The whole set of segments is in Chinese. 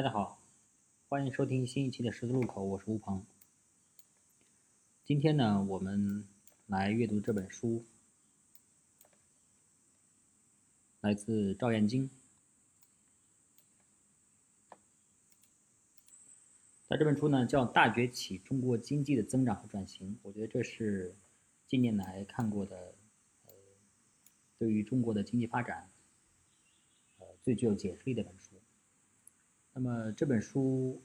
大家好，欢迎收听新一期的十字路口，我是吴鹏。今天呢，我们来阅读这本书，来自赵燕京。那这本书呢，叫《大崛起：中国经济的增长和转型》。我觉得这是近年来看过的，呃，对于中国的经济发展，呃，最具有解释力的一本书。那么这本书，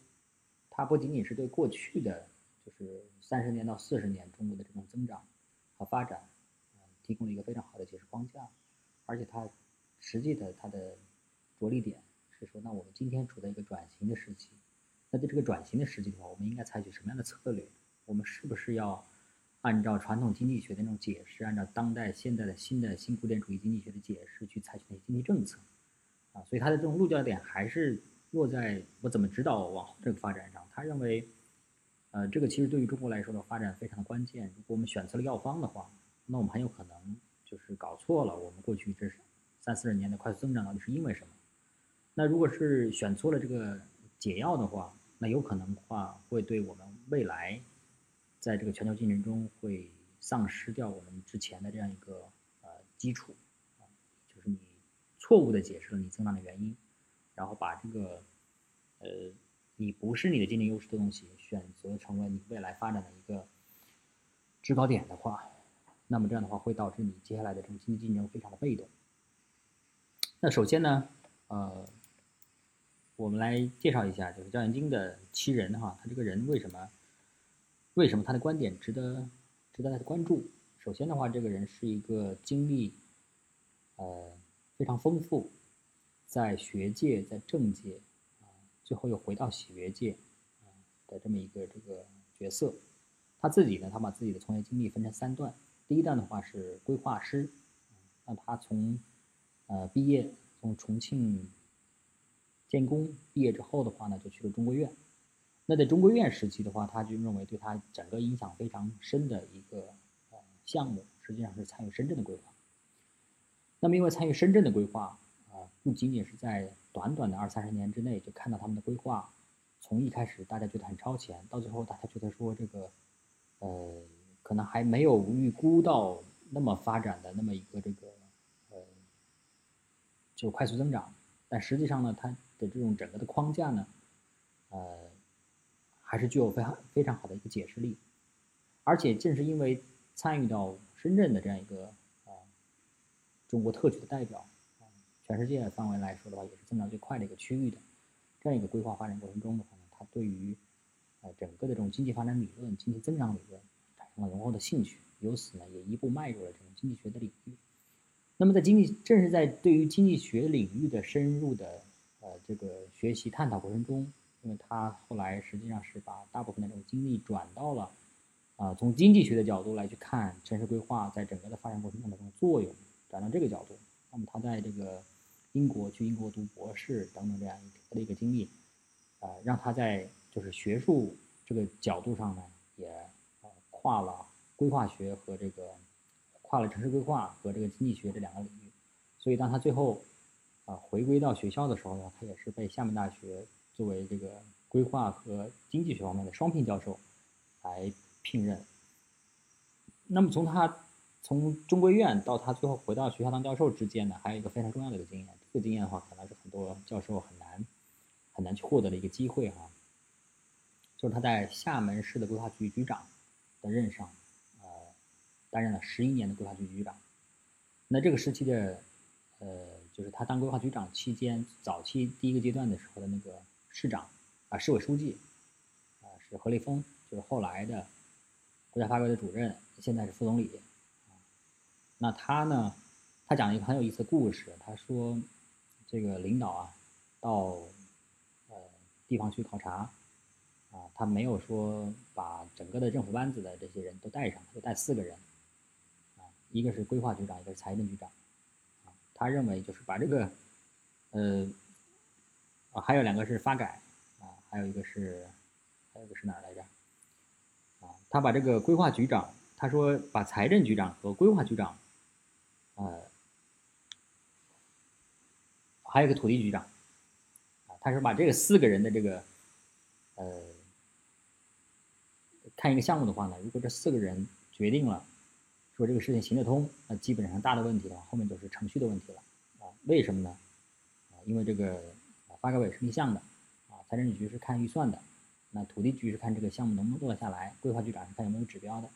它不仅仅是对过去的，就是三十年到四十年中国的这种增长和发展，呃，提供了一个非常好的解释框架，而且它实际的它的着力点是说，那我们今天处在一个转型的时期，那在这个转型的时期的话，我们应该采取什么样的策略？我们是不是要按照传统经济学的那种解释，按照当代现代的新的新古典主义经济学的解释去采取那些经济政策？啊，所以它的这种落脚点还是。落在我怎么指导往后这个发展上，他认为，呃，这个其实对于中国来说的发展非常的关键。如果我们选择了药方的话，那我们很有可能就是搞错了。我们过去这三四十年的快速增长到底是因为什么？那如果是选错了这个解药的话，那有可能话会对我们未来在这个全球竞争中会丧失掉我们之前的这样一个呃基础，就是你错误的解释了你增长的原因。然后把这个，呃，你不是你的竞争优势的东西选择成为你未来发展的一个制高点的话，那么这样的话会导致你接下来的这种经济竞争非常的被动。那首先呢，呃，我们来介绍一下就是赵元京的七人哈，他这个人为什么，为什么他的观点值得值得大家关注？首先的话，这个人是一个经历，呃，非常丰富。在学界，在政界，啊，最后又回到学界，啊的这么一个这个角色。他自己呢，他把自己的从业经历分成三段。第一段的话是规划师，那他从呃毕业，从重庆建工毕业之后的话呢，就去了中国院。那在中国院时期的话，他就认为对他整个影响非常深的一个项目，实际上是参与深圳的规划。那么因为参与深圳的规划。不仅仅是在短短的二三十年之内就看到他们的规划，从一开始大家觉得很超前，到最后大家觉得说这个，呃，可能还没有预估到那么发展的那么一个这个，呃，就快速增长。但实际上呢，它的这种整个的框架呢，呃，还是具有非常非常好的一个解释力。而且正是因为参与到深圳的这样一个啊，中国特区的代表。全世界范围来说的话，也是增长最快的一个区域的这样一个规划发展过程中的话呢，它对于呃整个的这种经济发展理论、经济增长理论产生了浓厚的兴趣，由此呢也一步迈入了这种经济学的领域。那么在经济正是在对于经济学领域的深入的呃这个学习探讨过程中，因为他后来实际上是把大部分的这种精力转到了啊从经济学的角度来去看城市规划在整个的发展过程中的作用，转到这个角度，那么他在这个。英国去英国读博士等等这样一的一个经历，呃，让他在就是学术这个角度上呢，也呃跨了规划学和这个跨了城市规划和这个经济学这两个领域，所以当他最后啊回归到学校的时候呢，他也是被厦门大学作为这个规划和经济学方面的双聘教授来聘任。那么从他从中规院到他最后回到学校当教授之间呢，还有一个非常重要的一个经验。这个经验的话，可能是很多教授很难很难去获得的一个机会哈。就是他在厦门市的规划局局长的任上，呃，担任了十一年的规划局局长。那这个时期的，呃，就是他当规划局长期间，早期第一个阶段的时候的那个市长啊，市委书记啊，是何立峰，就是后来的国家发改委的主任，现在是副总理。那他呢，他讲了一个很有意思的故事，他说。这个领导啊，到呃地方去考察，啊，他没有说把整个的政府班子的这些人都带上，就带四个人，啊，一个是规划局长，一个是财政局长，啊，他认为就是把这个，呃，啊，还有两个是发改，啊，还有一个是，还有一个是哪儿来着？啊，他把这个规划局长，他说把财政局长和规划局长，呃。还有个土地局长，啊，他是把这个四个人的这个，呃，看一个项目的话呢，如果这四个人决定了说这个事情行得通，那基本上大的问题的话，后面都是程序的问题了啊？为什么呢？啊，因为这个发改委是立项的，啊，财政局是看预算的，那土地局是看这个项目能不能做得下来，规划局长是看有没有指标的。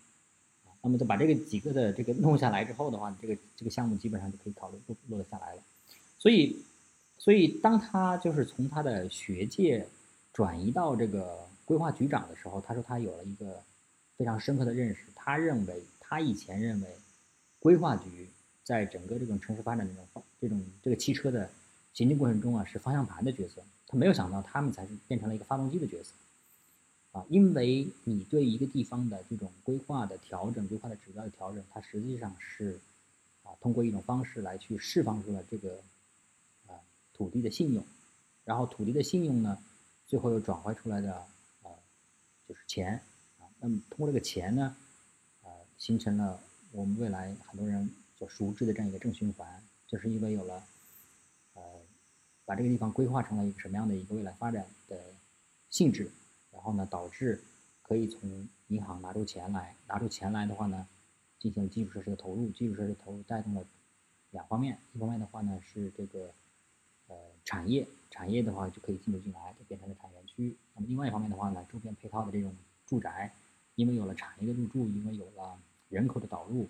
那么就把这个几个的这个弄下来之后的话，这个这个项目基本上就可以考虑落落得下来了。所以，所以当他就是从他的学界转移到这个规划局长的时候，他说他有了一个非常深刻的认识。他认为他以前认为规划局在整个这种城市发展这种这种这个汽车的行进过程中啊是方向盘的角色，他没有想到他们才是变成了一个发动机的角色。啊，因为你对一个地方的这种规划的调整、规划的指标的调整，它实际上是啊，通过一种方式来去释放出了这个土地的信用，然后土地的信用呢，最后又转换出来的啊就是钱啊，那么通过这个钱呢，啊形成了我们未来很多人所熟知的这样一个正循环，就是因为有了呃把这个地方规划成了一个什么样的一个未来发展的性质。然后呢，导致可以从银行拿出钱来，拿出钱来的话呢，进行基础设施的投入，基础设施投入带动了两方面，一方面的话呢是这个产业，产业的话就可以进入进来，就变成了产业园区。那么另外一方面的话呢，周边配套的这种住宅，因为有了产业的入驻，因为有了人口的导入，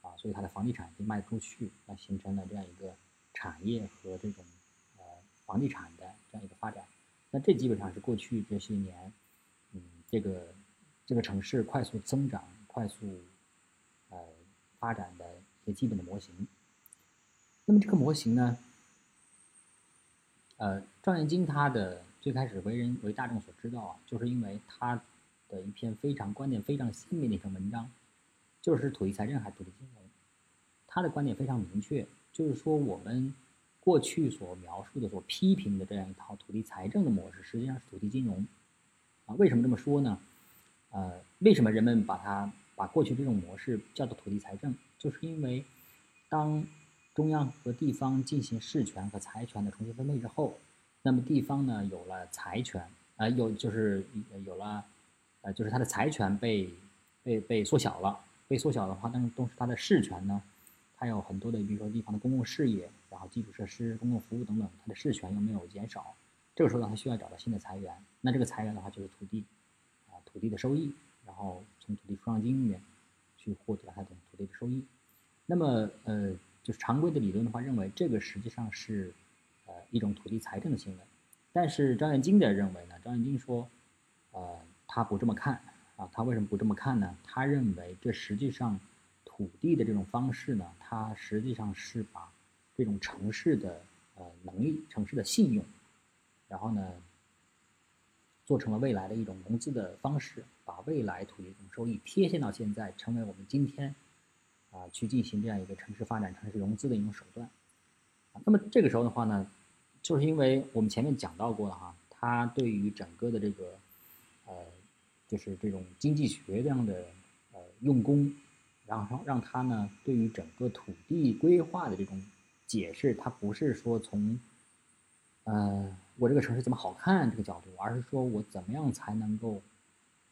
啊，所以它的房地产可以卖出去，那形成了这样一个产业和这种呃房地产的这样一个发展。那这基本上是过去这些年。嗯，这个这个城市快速增长、快速呃发展的一些基本的模型。那么这个模型呢，呃，赵元金他的最开始为人为大众所知道啊，就是因为他的一篇非常观点非常鲜明的一篇文章，就是土地财政还是土地金融。他的观点非常明确，就是说我们过去所描述的、所批评的这样一套土地财政的模式，实际上是土地金融。啊，为什么这么说呢？呃，为什么人们把它把过去这种模式叫做土地财政？就是因为当中央和地方进行事权和财权的重新分配之后，那么地方呢有了财权，啊，有就是有了，呃，就是它的财权被被被缩小了，被缩小的话，但是同时它的事权呢，它有很多的，比如说地方的公共事业，然后基础设施、公共服务等等，它的事权又没有减少。这个时候呢，他需要找到新的财源，那这个财源的话就是土地，啊，土地的收益，然后从土地出让金里面去获得它的土地的收益。那么，呃，就是常规的理论的话，认为这个实际上是，呃，一种土地财政的行为。但是张元京的认为呢，张元京说，呃，他不这么看，啊，他为什么不这么看呢？他认为这实际上土地的这种方式呢，它实际上是把这种城市的呃能力、城市的信用。然后呢，做成了未来的一种融资的方式，把未来土地这种收益贴现到现在，成为我们今天啊去进行这样一个城市发展、城市融资的一种手段。啊，那么这个时候的话呢，就是因为我们前面讲到过了哈，他对于整个的这个呃，就是这种经济学这样的呃用功，然后让他呢对于整个土地规划的这种解释，他不是说从呃。我这个城市怎么好看这个角度，而是说我怎么样才能够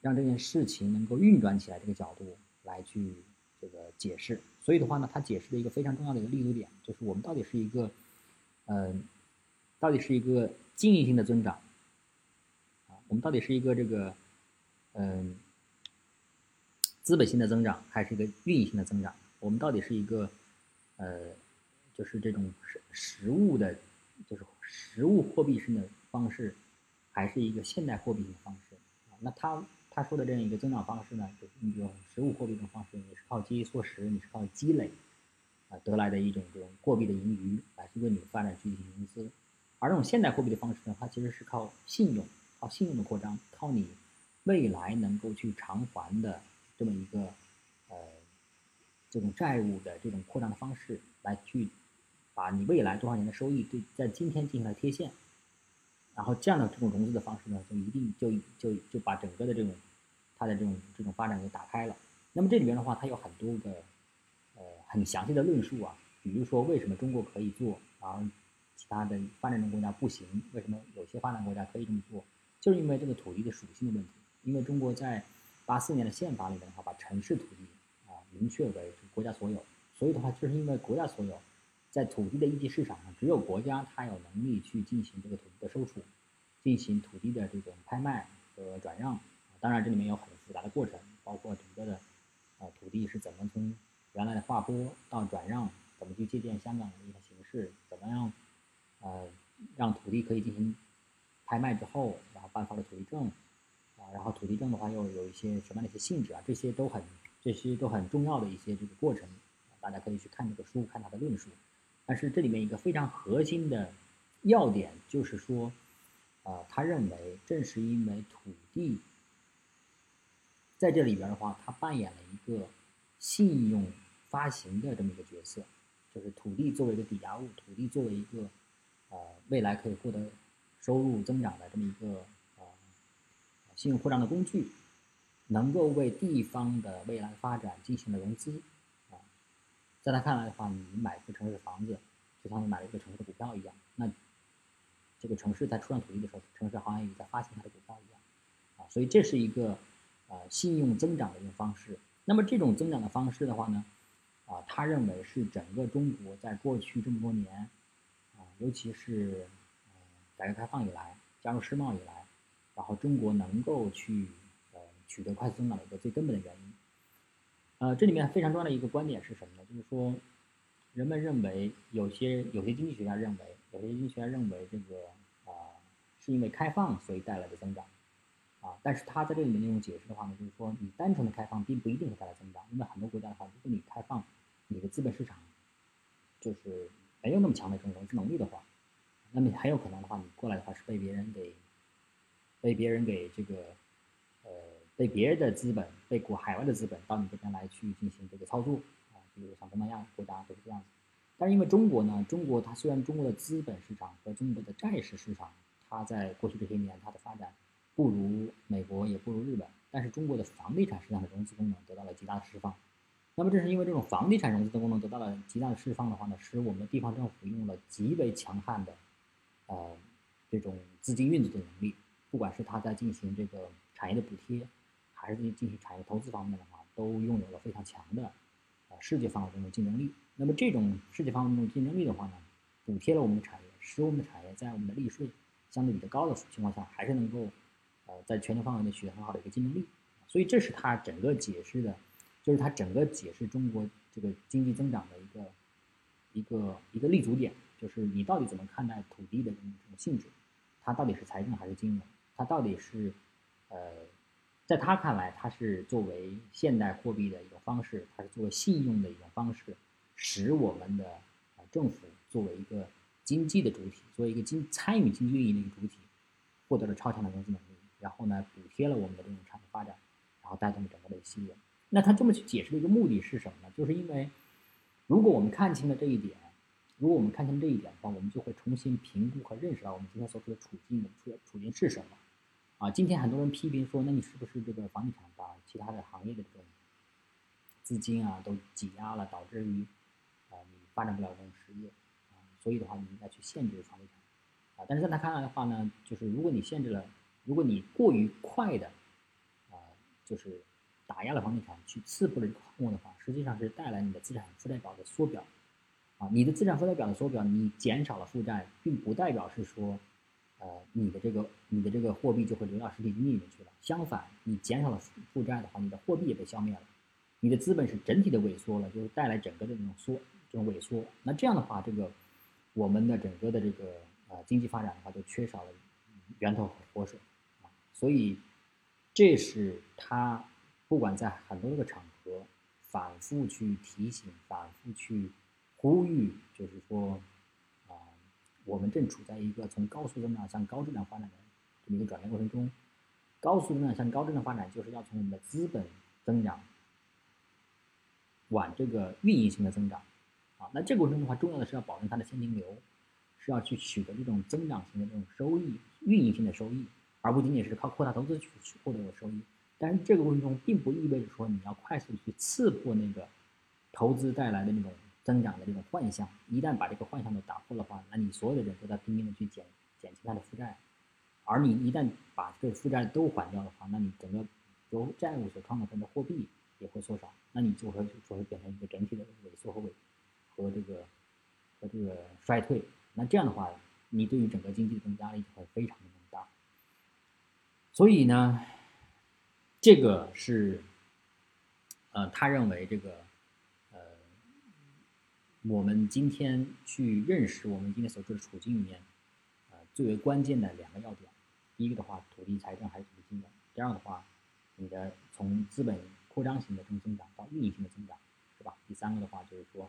让这件事情能够运转起来这个角度来去这个解释。所以的话呢，他解释的一个非常重要的一个立足点，就是我们到底是一个，嗯，到底是一个经营性的增长啊，我们到底是一个这个，嗯，资本性的增长，还是一个运营性的增长？我们到底是一个，呃，就是这种实实物的，就是。实物货币性的方式，还是一个现代货币性的方式啊？那他他说的这样一个增长方式呢，就是你比如实物货币的方式，你是靠节衣缩食，你是靠积累啊得来的一种这种货币的盈余来去为你发展去进行融资，而这种现代货币的方式呢，它其实是靠信用，靠信用的扩张，靠你未来能够去偿还的这么一个呃这种债务的这种扩张的方式来去。把你未来多少年的收益对在今天进行了贴现，然后这样的这种融资的方式呢，就一定就就就把整个的这种它的这种这种发展给打开了。那么这里边的话，它有很多个呃很详细的论述啊，比如说为什么中国可以做，然后其他的发展中国家不行？为什么有些发展国家可以这么做？就是因为这个土地的属性的问题。因为中国在八四年的宪法里面的话，把城市土地啊明确为国家所有，所以的话，就是因为国家所有，在土地的一级市场上，只有国家它有能力去进行这个土地的收储，进行土地的这种拍卖和转让。当然，这里面有很复杂的过程，包括整个的呃土地是怎么从原来的划拨到转让，怎么去借鉴香港的一些形式，怎么样呃让土地可以进行拍卖之后，然后颁发了土地证啊，然后土地证的话又有一些什么样的一些性质啊，这些都很这些都很重要的一些这个过程，大家可以去看这个书，看它的论述。但是这里面一个非常核心的要点就是说，呃，他认为正是因为土地。在这里边的话，他扮演了一个信用发行的这么一个角色，就是土地作为一个抵押物，土地作为一个呃未来可以获得收入增长的这么一个呃信用扩张的工具，能够为地方的未来发展进行了融资啊。在他看来的话，你买一个城市的房子，就像你买了一个城市的股票一样，那这个城市在出让土地的时候，城市好像也在发行它的股票一样啊。所以这是一个。呃，信用增长的一种方式。那么这种增长的方式的话呢，啊，他认为是整个中国在过去这么多年，啊，尤其是呃改革开放以来，加入世贸以来，然后中国能够去呃取得快速增长的一个最根本的原因。呃，这里面非常重要的一个观点是什么呢？就是说，人们认为有些有些经济学家认为，有些经济学家认为这个啊是因为开放所以带来的增长。啊，但是他在这里面那种解释的话呢，就是说你单纯的开放并不一定会带来增长，因为很多国家的话，如果你开放，你的资本市场就是没有那么强的这种融资能力的话，那么很有可能的话，你过来的话是被别人给被别人给这个呃被别人的资本被国海外的资本到你这边来去进行这个操作啊，比如像东南亚国家都是这样子。但是因为中国呢，中国它虽然中国的资本市场和中国的债市市场，它在过去这些年它的发展。不如美国，也不如日本，但是中国的房地产市场的融资功能得到了极大的释放。那么正是因为这种房地产融资的功能得到了极大的释放的话呢，使我们的地方政府用了极为强悍的，呃，这种资金运作的能力。不管是他在进行这个产业的补贴，还是进行产业投资方面的话，都拥有了非常强的，呃，世界范围中的竞争力。那么这种世界范围中的竞争力的话呢，补贴了我们的产业，使我们的产业在我们的利税相对比较高的情况下，还是能够。呃，在全球范围内取得很好的一个竞争力，所以这是它整个解释的，就是它整个解释中国这个经济增长的一个一个一个立足点，就是你到底怎么看待土地的这种这种性质，它到底是财政还是金融？它到底是呃，在他看来，它是作为现代货币的一种方式，它是作为信用的一种方式，使我们的呃政府作为一个经济的主体，作为一个经参与经济运营的一个主体，获得了超强的融资能力。然后呢，补贴了我们的这种产业发展，然后带动了整个的一系列。那他这么去解释的一个目的是什么呢？就是因为，如果我们看清了这一点，如果我们看清这一点的话，我们就会重新评估和认识到我们今天所处的处境的处处境是什么。啊，今天很多人批评说，那你是不是这个房地产把其他的行业的这种资金啊都挤压了，导致于啊你发展不了这种实业啊？所以的话，你应该去限制房地产啊。但是在他看来的话呢，就是如果你限制了。如果你过于快的，啊，就是打压了房地产，去刺破了这个泡沫的话，实际上是带来你的资产负债表的缩表，啊，你的资产负债表的缩表，你减少了负债，并不代表是说，呃，你的这个你的这个货币就会流到实体经济里面去了。相反，你减少了负债的话，你的货币也被消灭了，你的资本是整体的萎缩了，就是带来整个的这种缩这种萎缩。那这样的话，这个我们的整个的这个呃经济发展的话，就缺少了源头和活水。所以，这是他不管在很多个场合反复去提醒、反复去呼吁，就是说，啊，我们正处在一个从高速增长向高质量发展的这么一个转变过程中。高速增长向高质量发展，就是要从我们的资本增长往这个运营性的增长。啊，那这个过程中的话，重要的是要保证它的现金流，是要去取得这种增长型的这种收益、运营性的收益。而不仅仅是靠扩大投资去去获得的收益，但是这个过程中并不意味着说你要快速去刺破那个投资带来的那种增。长的这种幻象。一旦把这个幻象都打破的话，那你所有的人都在拼命的去减减轻他的负债，而你一旦把这个负债都还掉的话，那你整个由债务所创造出来的货币也会缩少，那你就会就会变成一个整体的萎缩和萎和这个和这个衰退。那这样的话，你对于整个经济的这种压力就会非常。所以呢，这个是。呃，他认为这个，呃，我们今天去认识我们今天所处的处境里面，呃，最为关键的两个要点，第一个的话，土地财政还是土地金融；第二个的话，你的从资本扩张型的这种增长到运营性的增长，是吧？第三个的话就是说，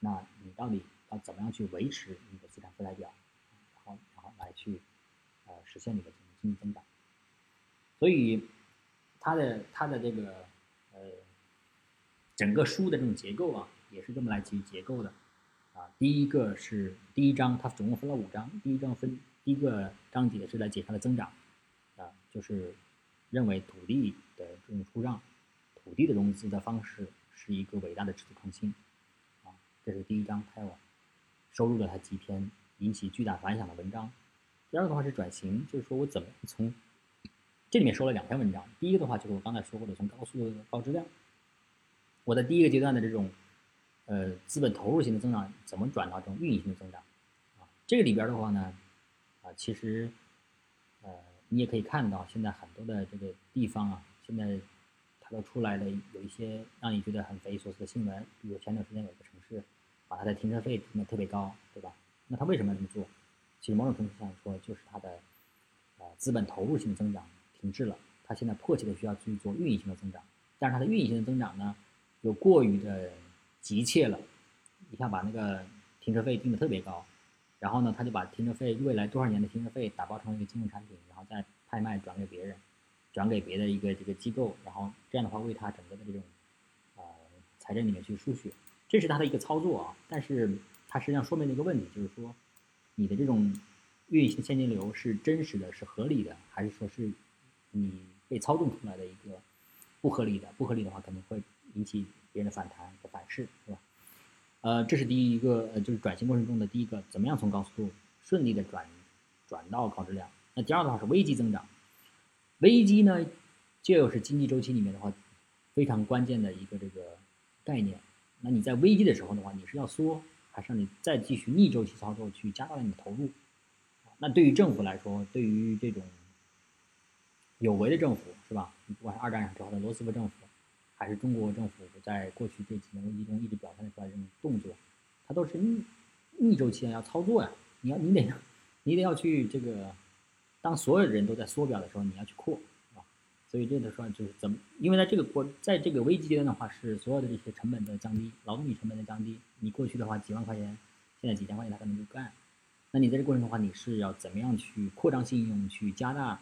那你到底要怎么样去维持你的资产负债表，然后然后来去，呃，实现你的这种经济增长。所以，他的他的这个，呃。整个书的这种结构啊，也是这么来基于结构的，啊，第一个是第一章，它总共分了五章，第一章分第一个章节是来解它的增长，啊，就是认为土地的这种出让，土地的融资的方式是一个伟大的制度创新，啊，这是第一章，它要收录了他几篇引起巨大反响的文章。第二个的话是转型，就是说我怎么从这里面说了两篇文章，第一个的话就是我刚才说过的，从高速高质量。我在第一个阶段的这种，呃，资本投入型的增长，怎么转到这种运营性的增长？啊，这个里边的话呢，啊，其实，呃，你也可以看到，现在很多的这个地方啊，现在它都出来了有一些让你觉得很匪夷所思的新闻，比如前段时间有个城市，把它的停车费停的特别高，对吧？那他为什么要这么做？其实某种程度上说，就是它的，呃，资本投入性的增长停滞了，它现在迫切的需要去做运营性的增长，但是它的运营性的增长呢？又过于的急切了，一下把那个停车费定的特别高，然后呢，他就把停车费未来多少年的停车费打包成一个金融产品，然后再拍卖转给别人，转给别的一个这个机构，然后这样的话为他整个的这种呃财政里面去输血，这是他的一个操作啊。但是它实际上说明了一个问题，就是说你的这种运行现金流是真实的是合理的，还是说是你被操纵出来的一个不合理的？不合理的话肯定会。引起别人的反弹和反噬，是吧？呃，这是第一个，呃，就是转型过程中的第一个，怎么样从高速度顺利的转转到高质量？那第二的话是危机增长，危机呢，就是经济周期里面的话非常关键的一个这个概念。那你在危机的时候的话，你是要缩，还是你再继续逆周期操作去加大你的投入？那对于政府来说，对于这种有为的政府，是吧？不管是二战之后的罗斯福政府。还是中国政府在过去这几年危机中一直表现出来的这种动作，它都是逆逆周期要操作呀。你要你得你得要去这个，当所有人都在缩表的时候，你要去扩啊。所以这个说就是怎么，因为在这个过在这个危机阶段的话，是所有的这些成本的降低，劳动力成本的降低。你过去的话几万块钱，现在几千块钱他可能就干。那你在这过程的话，你是要怎么样去扩张信用，去加大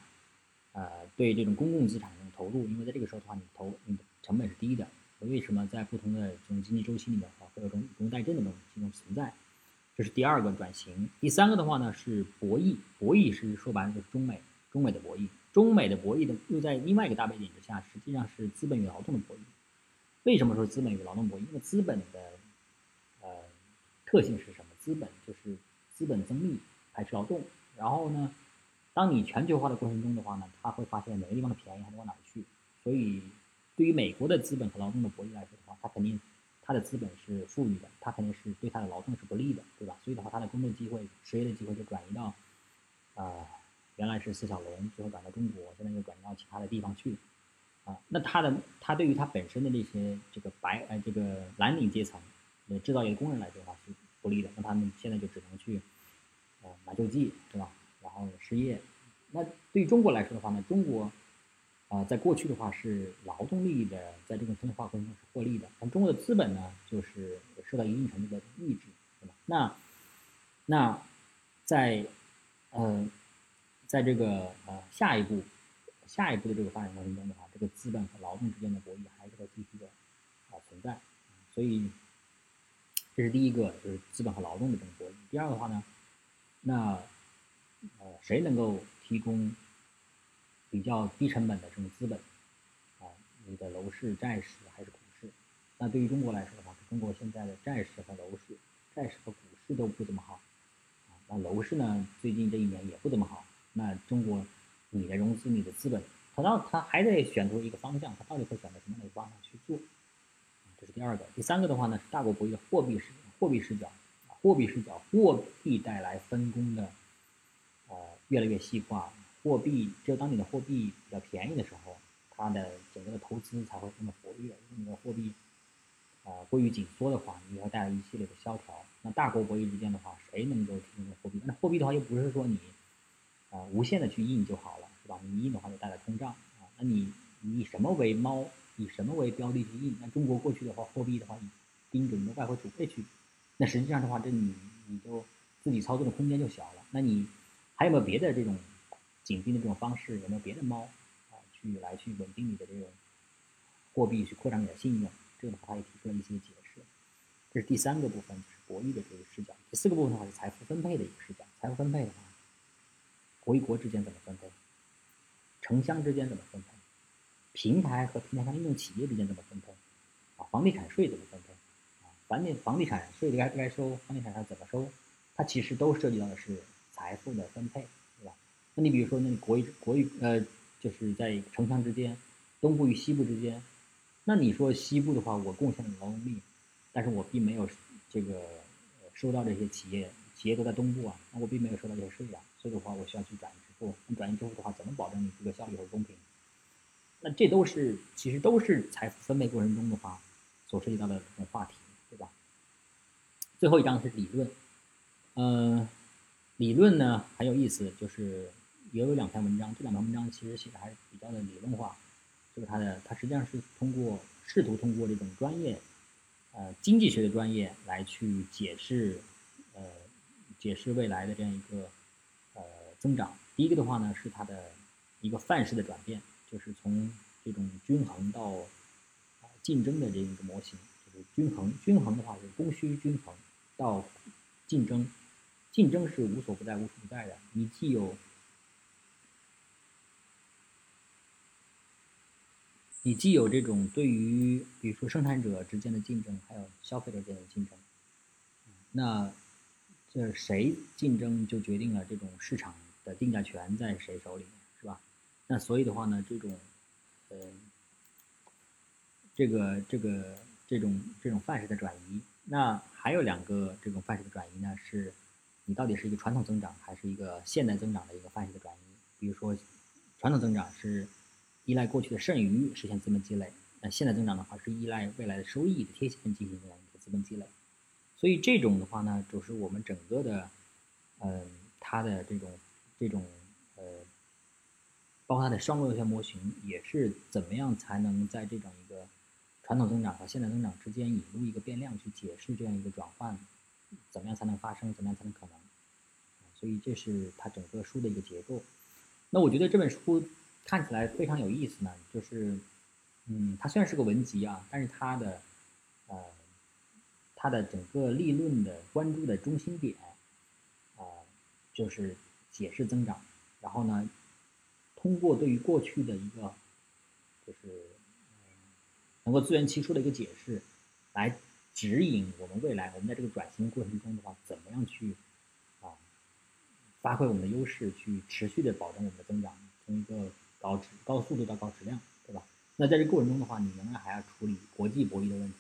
呃对这种公共资产的投入？因为在这个时候的话，你投你的。成本是低的，为什么在不同的这种经济周期里面的话，会有这种以工代赈的这种这种存在？这是第二个转型。第三个的话呢是博弈，博弈是说白了就是中美中美的博弈，中美的博弈的又在另外一个大背景之下，实际上是资本与劳动的博弈。为什么说资本与劳动博弈？因为资本的呃特性是什么？资本就是资本增利排斥劳动。然后呢，当你全球化的过程中的话呢，他会发现每个地方的便宜还能往哪去，所以。对于美国的资本和劳动的博弈来说的话，它肯定，它的资本是富裕的，它肯定是对它的劳动是不利的，对吧？所以的话，它的工作机会、失业的机会就转移到，啊，原来是四小龙，最后转到中国，现在又转移到其他的地方去，啊，那它的它对于它本身的这些这个白呃这个蓝领阶层，呃制造业工人来说的话是不利的，那他们现在就只能去，呃买救济，是吧？然后失业，那对中国来说的话呢，中国。啊，在过去的话是劳动力的，在这种现代化过程中是获利的，但中国的资本呢，就是受到一定程度的抑制，对吧？那，那，在，呃，在这个呃下一步，下一步的这个发展过程中的话，这个资本和劳动之间的博弈还是会继续的啊存在，所以，这是第一个，就是资本和劳动的这种博弈。第二个的话呢，那，呃，谁能够提供？比较低成本的这种资本，啊，你的楼市、债市还是股市，那对于中国来说的话，中国现在的债市和楼市，债市和股市都不怎么好，啊，那楼市呢，最近这一年也不怎么好。那中国，你的融资、你的资本，它到它还得选出一个方向，它到底会选择什么样的方向去做？这是第二个。第三个的话呢，是大国博弈的货币视货币视角，货币视角，货币带来分工的，越来越细化。货币只有当你的货币比较便宜的时候。它的整个的投资才会这么活跃。如果你的货币啊过于紧缩的话，你要带来一系列的萧条。那大国博弈之间的话，谁能够提供货币？那货币的话又不是说你啊无限的去印就好了，是吧？你印的话就带来通胀啊。那你以什么为猫？以什么为标的去印？那中国过去的话，货币的话以盯着你的外汇储备去，那实际上的话，这你你就自己操作的空间就小了。那你还有没有别的这种紧盯的这种方式？有没有别的猫啊？去来去稳定你的这种货币，去扩张你的信用，这个的话也提出了一些解释。这是第三个部分，就是博弈的这个视角。第四个部分的话是财富分配的一个视角。财富分配的话，国与国之间怎么分配？城乡之间怎么分配？平台和平台上应用企业之间怎么分配？啊，房地产税怎么分配？啊，房地房地产税该不该收？房地产上怎么收？它其实都涉及到的是财富的分配，对吧？那你比如说，那国与国与呃。就是在城乡之间，东部与西部之间，那你说西部的话，我贡献了劳动力，但是我并没有这个收到这些企业，企业都在东部啊，那我并没有收到这些税啊，所以的话，我需要去转移支付，那转移支付的话，怎么保证你这个效率和公平？那这都是其实都是财富分配过程中的话所涉及到的这种话题，对吧？最后一章是理论，嗯，理论呢很有意思，就是。也有两篇文章，这两篇文章其实写的还是比较的理论化，就是它的它实际上是通过试图通过这种专业，呃经济学的专业来去解释，呃解释未来的这样一个呃增长。第一个的话呢是它的一个范式的转变，就是从这种均衡到啊竞争的这一个模型，就是均衡均衡的话是供需均衡到竞争，竞争是无所不在无处不在的，你既有你既有这种对于，比如说生产者之间的竞争，还有消费者之间的竞争，那这谁竞争就决定了这种市场的定价权在谁手里，是吧？那所以的话呢，这种，呃，这个这个这种这种范式的转移，那还有两个这种范式的转移呢，是你到底是一个传统增长还是一个现代增长的一个范式的转移？比如说，传统增长是。依赖过去的剩余实现资本积累，那现在增长的话是依赖未来的收益的贴现进行这样一个资本积累，所以这种的话呢，就是我们整个的，嗯，它的这种这种呃，包括它的双螺旋模型，也是怎么样才能在这种一个传统增长和现代增长之间引入一个变量去解释这样一个转换，怎么样才能发生，怎么样才能可能？所以这是它整个书的一个结构。那我觉得这本书。看起来非常有意思呢，就是，嗯，它虽然是个文集啊，但是它的，呃，它的整个立论的关注的中心点，啊，就是解释增长，然后呢，通过对于过去的一个，就是，能够自圆其说的一个解释，来指引我们未来，我们在这个转型过程中的话，怎么样去，发挥我们的优势，去持续的保证我们的增长，从一个。高质高速度到高质量，对吧？那在这过程中的话，你仍然还要处理国际博弈的问题，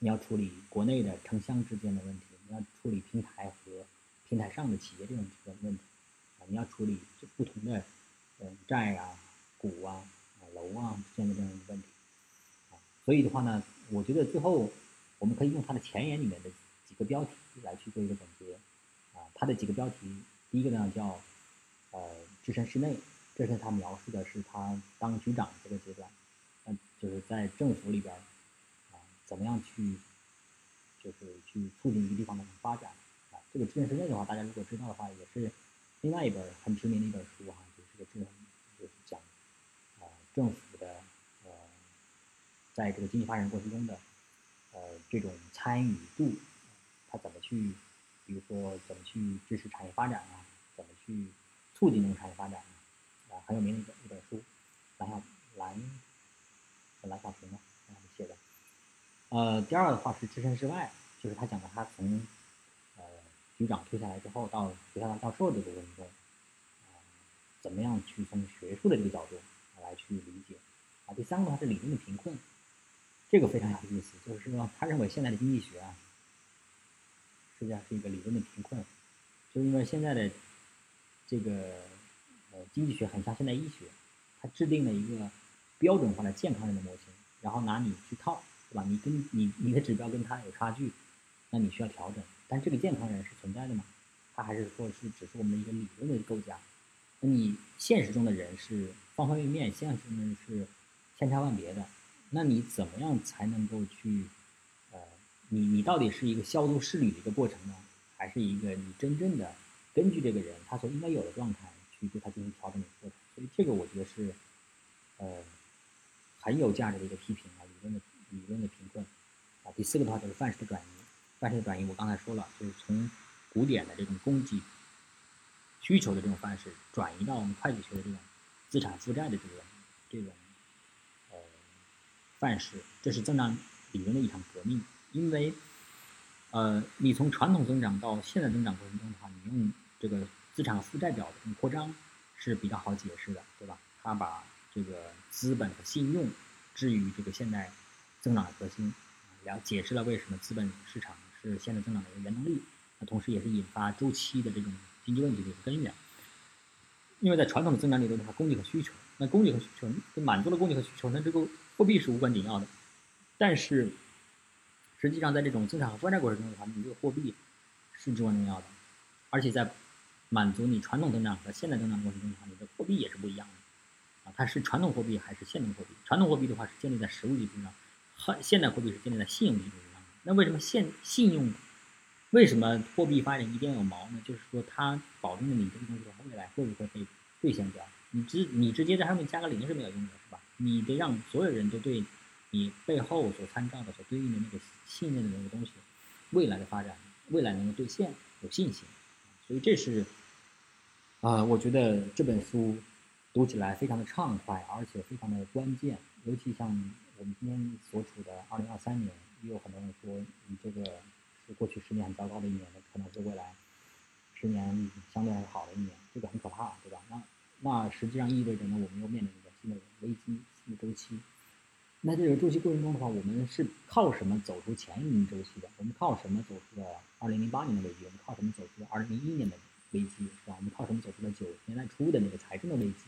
你要处理国内的城乡之间的问题，你要处理平台和平台上的企业这种这种问题，啊，你要处理不同的嗯债啊、股啊、楼啊之间的这样一个问题，啊，所以的话呢，我觉得最后我们可以用它的前言里面的几个标题来去做一个总结，啊，它的几个标题，第一个呢叫呃置身事内。这是他描述的是他当局长这个阶段，嗯，就是在政府里边啊，怎么样去，就是去促进一个地方的发展啊。这个《置身事内的话，大家如果知道的话，也是另外一本很知名的一本书哈，就是这个知就是讲啊政府的呃，在这个经济发展过程中的呃这种参与度，他怎么去，比如说怎么去支持产业发展啊，怎么去促进这个产业发展啊。很有名的一本一本书，蓝小蓝蓝小平嘛，写的。呃，第二的话是置身事外，就是他讲的他从呃局长退下来之后到学校的教授的过程中，啊，怎么样去从学术的这个角度来去理解啊？第三个的话是理论的贫困，这个非常有意思，就是说他认为现在的经济学啊，实际上是一个理论的贫困，就是因为现在的这个呃经济学很像现代医学，它制定了一个标准化的健康人的模型，然后拿你去套。对吧？你跟你你的指标跟他有差距，那你需要调整。但这个健康人是存在的吗？他还是说是只是我们的一个理论的构架？那你现实中的人是方方面面，现实中是千差万别的。那你怎么样才能够去，你你到底是一个消毒试滤的一个过程呢，还是一个你真正的根据这个人他所应该有的状态去对他进行调整的过程？所以这个我觉得是呃很有价值的一个批评啊，理论的。理论的贫困，啊，第四个的话就是范式的转移，范式的转移我刚才说了，就是从古典的这种供给需求的这种范式，转移到我们会计学的这种资产负债的这种这种呃范式，这是增长理论的一场革命。因为呃，你从传统增长到现在增长过程中的话，你用这个资产负债表的这种扩张是比较好解释的，对吧？他把这个资本和信用置于这个现在。增长的核心，了解释了为什么资本市场是现在增长的一个原动力，那同时也是引发周期的这种经济问题的一个根源。因为在传统的增长理论的话，供给和需求，那供给和需求满足了供给和需求，那这个货币是无关紧要的。但是实际上在这种增长和负债过程中的话，你这个货币是至关重要的。而且在满足你传统增长和现代增长过程中的话，你的货币也是不一样的。啊，它是传统货币还是现代货币？传统货币的话是建立在实物基础上。现现代货币是建立在信用基础上，那为什么现信用，为什么货币发展一定要有锚呢？就是说它保证了你这个东西的未来会不会被兑现掉？你直你直接在上面加个零是没有用的，是吧？你得让所有人都对你背后所参照的、所对应的那个信任的那个东西，未来的发展、未来能够兑现有信心。所以这是啊，我觉得这本书读起来非常的畅快，而且非常的关键，尤其像。我们今天所处的二零二三年，也有很多人说，你这个是过去十年很糟糕的一年，可能是未来十年相对还是好的一年，这个很可怕，对吧？那那实际上意味着呢，我们又面临一个新的危机、新的周期。那这个周期过程中的话，我们是靠什么走出前一轮周期的？我们靠什么走出了二零零八年的危机？我们靠什么走出了二零零一年的危机？是吧？我们靠什么走出了九十年代初的那个财政的危机？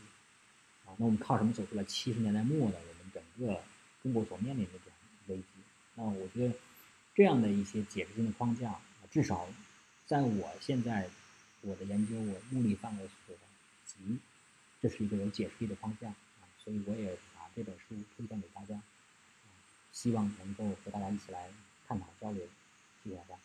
啊，那我们靠什么走出了七十年代末的我们整个？中国所面临的这种危机，那我觉得这样的一些解释性的框架，至少在我现在我的研究我目力范围所及，这是一个有解释力的框架啊，所以我也这本书推荐给大家希望能够和大家一起来探讨交流谢谢大家。